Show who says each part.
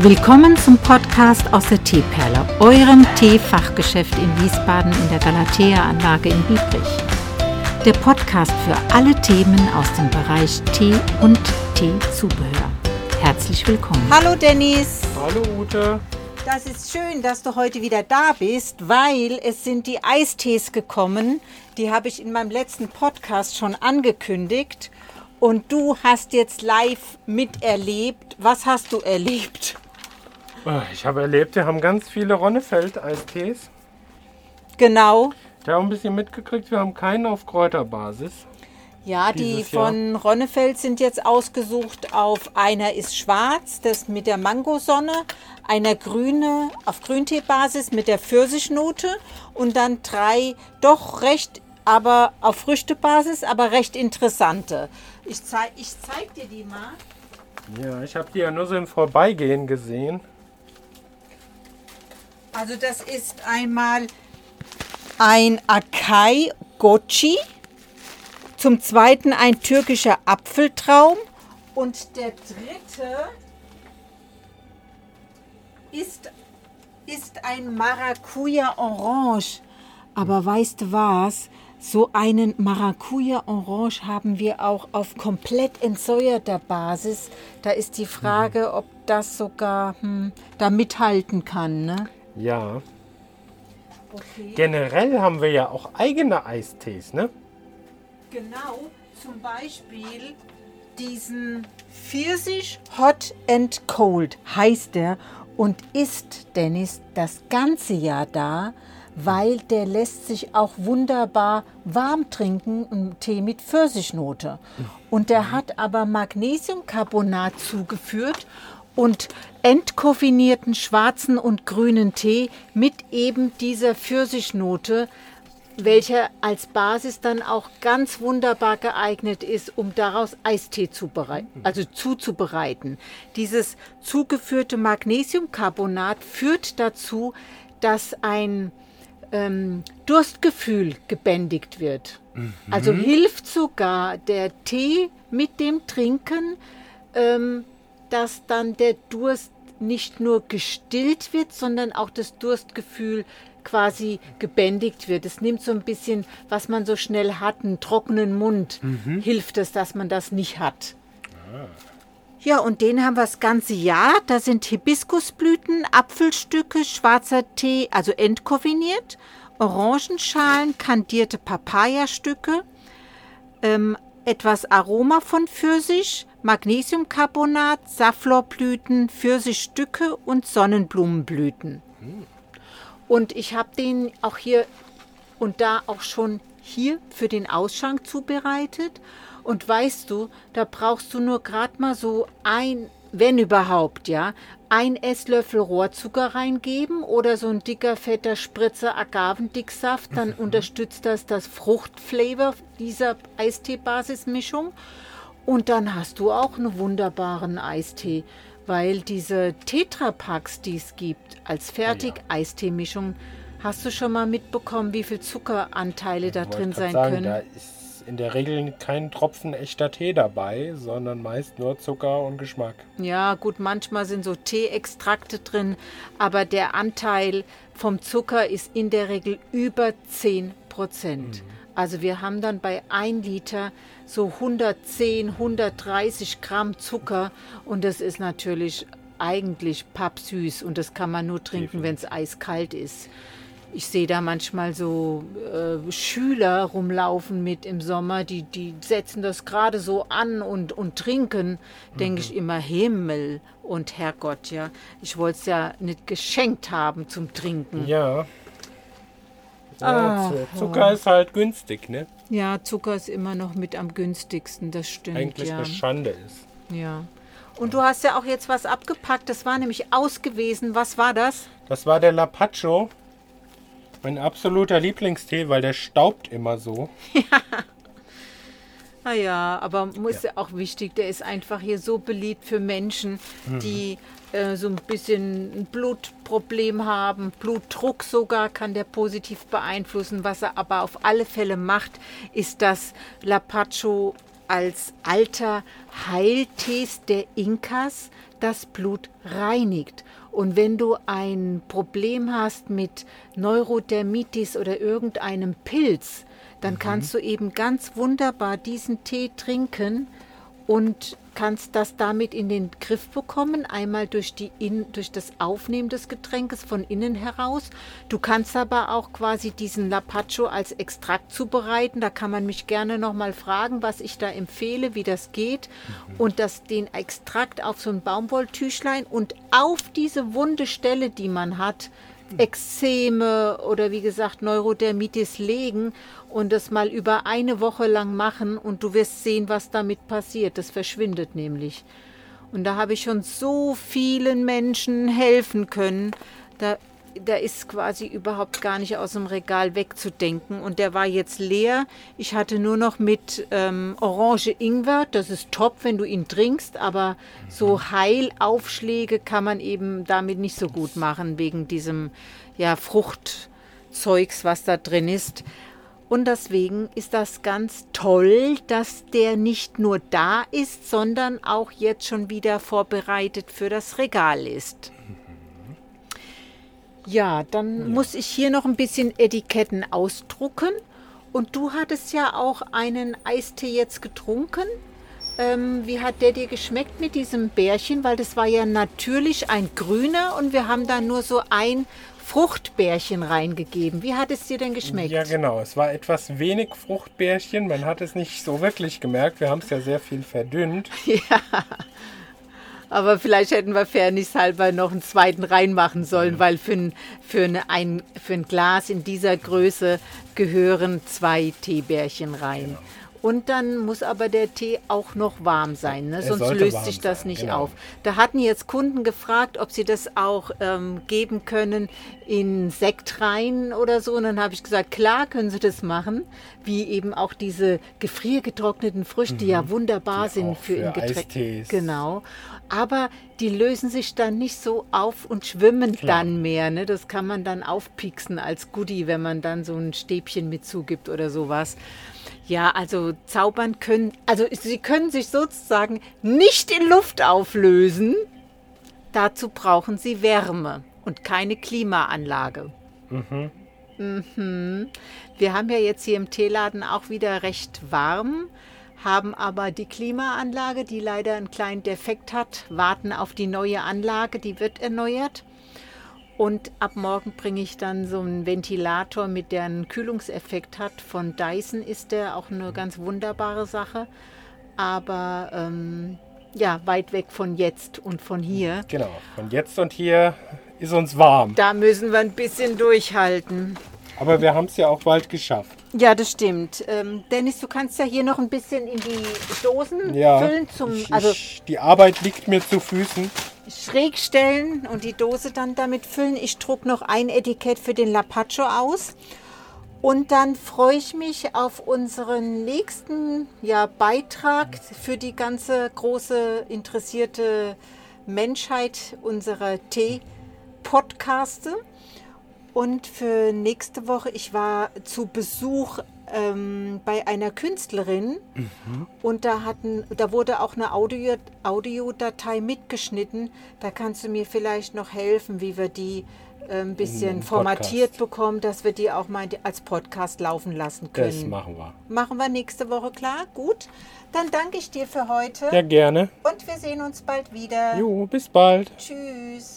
Speaker 1: Willkommen zum Podcast aus der Teeperle, eurem Teefachgeschäft in Wiesbaden in der Galatea-Anlage in Biebrich. Der Podcast für alle Themen aus dem Bereich Tee und Teezubehör. Herzlich willkommen.
Speaker 2: Hallo Dennis.
Speaker 3: Hallo Ute.
Speaker 2: Das ist schön, dass du heute wieder da bist, weil es sind die Eistees gekommen. Die habe ich in meinem letzten Podcast schon angekündigt. Und du hast jetzt live miterlebt. Was hast du erlebt?
Speaker 3: Ah, Ich habe erlebt, wir haben ganz viele Ronnefeld-Eistees.
Speaker 2: Genau.
Speaker 3: Wir haben ein bisschen mitgekriegt, wir haben keinen auf Kräuterbasis.
Speaker 2: Ja, die
Speaker 3: Dieses Jahr.
Speaker 2: von Ronnefeld sind jetzt ausgesucht auf einer ist schwarz, das mit der Mangosonne, einer grüne auf Grünteebasis mit der Pfirsichnote und dann drei doch recht, aber auf Früchtebasis, aber recht interessante. Ich zeig, ich zeig dir die mal.
Speaker 3: Ja, ich habe die ja nur so im Vorbeigehen gesehen.
Speaker 2: Also das ist einmal ein Akai Gochi, zum zweiten ein türkischer Apfeltraum und der dritte ist, ist ein Maracuja Orange. Aber weißt du was? So einen Maracuja Orange haben wir auch auf komplett entsäuerter Basis. Da ist die Frage, ob das sogar hm, da mithalten kann. Ne?
Speaker 3: Ja.
Speaker 2: Okay.
Speaker 3: Generell haben wir ja auch eigene Eistees, ne?
Speaker 2: Genau, zum Beispiel diesen Pfirsich Hot and Cold heißt der und ist, Dennis, das ganze Jahr da, weil der lässt sich auch wunderbar warm trinken, ein Tee mit Pfirsichnote. Und der hat aber Magnesiumcarbonat zugeführt und entkoffinierten schwarzen und grünen Tee mit eben dieser Pfirsichnote, welcher als Basis dann auch ganz wunderbar geeignet ist, um daraus Eistee zu bereiten, also zuzubereiten. Dieses zugeführte Magnesiumcarbonat führt dazu, dass ein ähm, Durstgefühl gebändigt wird. Also hilft sogar der Tee mit dem Trinken, ähm, dass dann der Durst nicht nur gestillt wird, sondern auch das Durstgefühl quasi gebändigt wird. Es nimmt so ein bisschen, was man so schnell hat, einen trockenen Mund, hilft es, dass man das nicht hat. Ja, und den haben wir das ganze Jahr. Da sind Hibiskusblüten, Apfelstücke, schwarzer Tee, also entkoffiniert, Orangenschalen, kandierte Papayastücke, ähm, etwas Aroma von Pfirsich, Magnesiumcarbonat, Safflorblüten, Pfirsichstücke und Sonnenblumenblüten. Und ich habe den auch hier und da auch schon hier für den Ausschank zubereitet. Und weißt du, da brauchst du nur gerade mal so ein, wenn überhaupt, ja, ein Esslöffel Rohrzucker reingeben oder so ein dicker, fetter Spritzer Agavendicksaft. Dann unterstützt das das Fruchtflavor dieser Eistee-Basismischung. Und dann hast du auch einen wunderbaren Eistee, weil diese Tetrapacks, die es gibt, als Fertig-Eistee-Mischung, hast du schon mal mitbekommen, wie viel Zuckeranteile da drin sein
Speaker 3: sagen,
Speaker 2: können?
Speaker 3: Da ist in der Regel kein Tropfen echter Tee dabei, sondern meist nur Zucker und Geschmack.
Speaker 2: Ja, gut, manchmal sind so Teeextrakte drin, aber der Anteil vom Zucker ist in der Regel über 10 Prozent. Also wir haben dann bei 1 Liter so 110, 130 Gramm Zucker und das ist natürlich eigentlich pappsüß und das kann man nur trinken, wenn es eiskalt ist. Ich sehe da manchmal so äh, Schüler rumlaufen mit im Sommer, die, die setzen das gerade so an und, und trinken. Denke ich immer, Himmel und Herrgott, ja. Ich wollte es ja nicht geschenkt haben zum Trinken.
Speaker 3: Ja.
Speaker 2: Ah.
Speaker 3: ja Z- Zucker ist halt günstig, ne?
Speaker 2: Ja, Zucker ist immer noch mit am günstigsten, das stimmt.
Speaker 3: Eigentlich
Speaker 2: ja.
Speaker 3: eine Schande ist.
Speaker 2: ja. Und du hast ja auch jetzt was abgepackt, das war nämlich ausgewesen. Was war das?
Speaker 3: Das war der Lapacho. Mein absoluter Lieblingstee, weil der staubt immer so.
Speaker 2: Naja, aber muss ja. auch wichtig, der ist einfach hier so beliebt für Menschen, die äh, so ein bisschen ein Blutproblem haben. Blutdruck sogar kann der positiv beeinflussen. Was er aber auf alle Fälle macht, ist, dass Lapacho als alter Heiltees der Inkas das Blut reinigt. Und wenn du ein Problem hast mit Neurodermitis oder irgendeinem Pilz, dann kannst du eben ganz wunderbar diesen Tee trinken und kannst das damit in den Griff bekommen, einmal durch, die in, durch das Aufnehmen des Getränkes von innen heraus. Du kannst aber auch quasi diesen Lapacho als Extrakt zubereiten. Da kann man mich gerne nochmal fragen, was ich da empfehle, wie das geht. Und das, den Extrakt auf so ein Baumwolltüchlein und auf diese wunde Stelle, die man hat, Ekzeme oder wie gesagt Neurodermitis legen und das mal über eine Woche lang machen und du wirst sehen, was damit passiert. Das verschwindet nämlich. Und da habe ich schon so vielen Menschen helfen können. Da, da ist quasi überhaupt gar nicht aus dem Regal wegzudenken. Und der war jetzt leer. Ich hatte nur noch mit ähm, Orange Ingwer. Das ist top, wenn du ihn trinkst. Aber so Heilaufschläge kann man eben damit nicht so gut machen, wegen diesem ja, Fruchtzeugs, was da drin ist. Und deswegen ist das ganz toll, dass der nicht nur da ist, sondern auch jetzt schon wieder vorbereitet für das Regal ist. Ja, dann muss ich hier noch ein bisschen Etiketten ausdrucken. Und du hattest ja auch einen Eistee jetzt getrunken. Ähm, wie hat der dir geschmeckt mit diesem Bärchen? Weil das war ja natürlich ein grüner und wir haben da nur so ein Fruchtbärchen reingegeben. Wie hat es dir denn geschmeckt?
Speaker 3: Ja, genau. Es war etwas wenig Fruchtbärchen. Man hat es nicht so wirklich gemerkt. Wir haben es ja sehr viel verdünnt.
Speaker 2: Ja. Aber vielleicht hätten wir fairnesshalber noch einen zweiten reinmachen sollen, weil für ein, für, eine, ein, für ein Glas in dieser Größe gehören zwei Teebärchen rein.
Speaker 3: Genau.
Speaker 2: Und dann muss aber der Tee auch noch warm sein, ne? Sonst löst sich das
Speaker 3: sein,
Speaker 2: nicht
Speaker 3: genau.
Speaker 2: auf. Da hatten jetzt Kunden gefragt, ob sie das auch ähm, geben können in Sekt rein oder so. Und dann habe ich gesagt, klar können sie das machen, wie eben auch diese gefriergetrockneten Früchte ja wunderbar
Speaker 3: Mhm. Die
Speaker 2: sind für,
Speaker 3: für
Speaker 2: Getränk. Genau. Aber die lösen sich dann nicht so auf und schwimmen
Speaker 3: Klar.
Speaker 2: dann mehr. Ne? Das kann man dann aufpieksen als Goodie, wenn man dann so ein Stäbchen mit zugibt oder sowas. Ja, also zaubern können, also sie können sich sozusagen nicht in Luft auflösen. Dazu brauchen sie Wärme und keine Klimaanlage. Mhm. Wir haben ja jetzt hier im Teeladen auch wieder recht warm, haben aber die Klimaanlage, die leider einen kleinen Defekt hat, warten auf die neue Anlage, die wird erneuert. Und ab morgen bringe ich dann so einen Ventilator mit, der einen Kühlungseffekt hat. Von Dyson ist der auch eine ganz wunderbare Sache. Aber ähm, ja, weit weg von jetzt und von hier.
Speaker 3: Genau. Von jetzt und hier ist uns warm.
Speaker 2: Da müssen wir ein bisschen durchhalten.
Speaker 3: Aber wir haben es ja auch bald geschafft.
Speaker 2: Ja, das stimmt. Ähm, Dennis, du kannst ja hier noch ein bisschen in die Dosen
Speaker 3: Ja.
Speaker 2: füllen, zum,
Speaker 3: ich,
Speaker 2: also
Speaker 3: ich, die Arbeit liegt mir zu Füßen.
Speaker 2: schräg stellen und die Dose dann damit füllen. Ich druck noch ein Etikett für den Lapacho aus. Und dann freue ich mich auf unseren nächsten ja, Beitrag für die ganze große interessierte Menschheit unserer Tee-Podcaste. Und für nächste Woche, ich war zu Besuch ähm, bei einer Künstlerin und da, hatten, da wurde auch eine Audio, Audiodatei mitgeschnitten. Da kannst du mir vielleicht noch helfen, wie wir die äh, ein bisschen
Speaker 3: Im
Speaker 2: formatiert bekommen, dass wir die auch mal als Podcast laufen lassen
Speaker 3: Das
Speaker 2: können.
Speaker 3: machen wir.
Speaker 2: Machen wir nächste Woche klar? Gut. Dann danke ich dir für heute
Speaker 3: Ja, gerne.
Speaker 2: und wir sehen uns bald wieder.
Speaker 3: Jo, bis bald.
Speaker 2: Tschüss.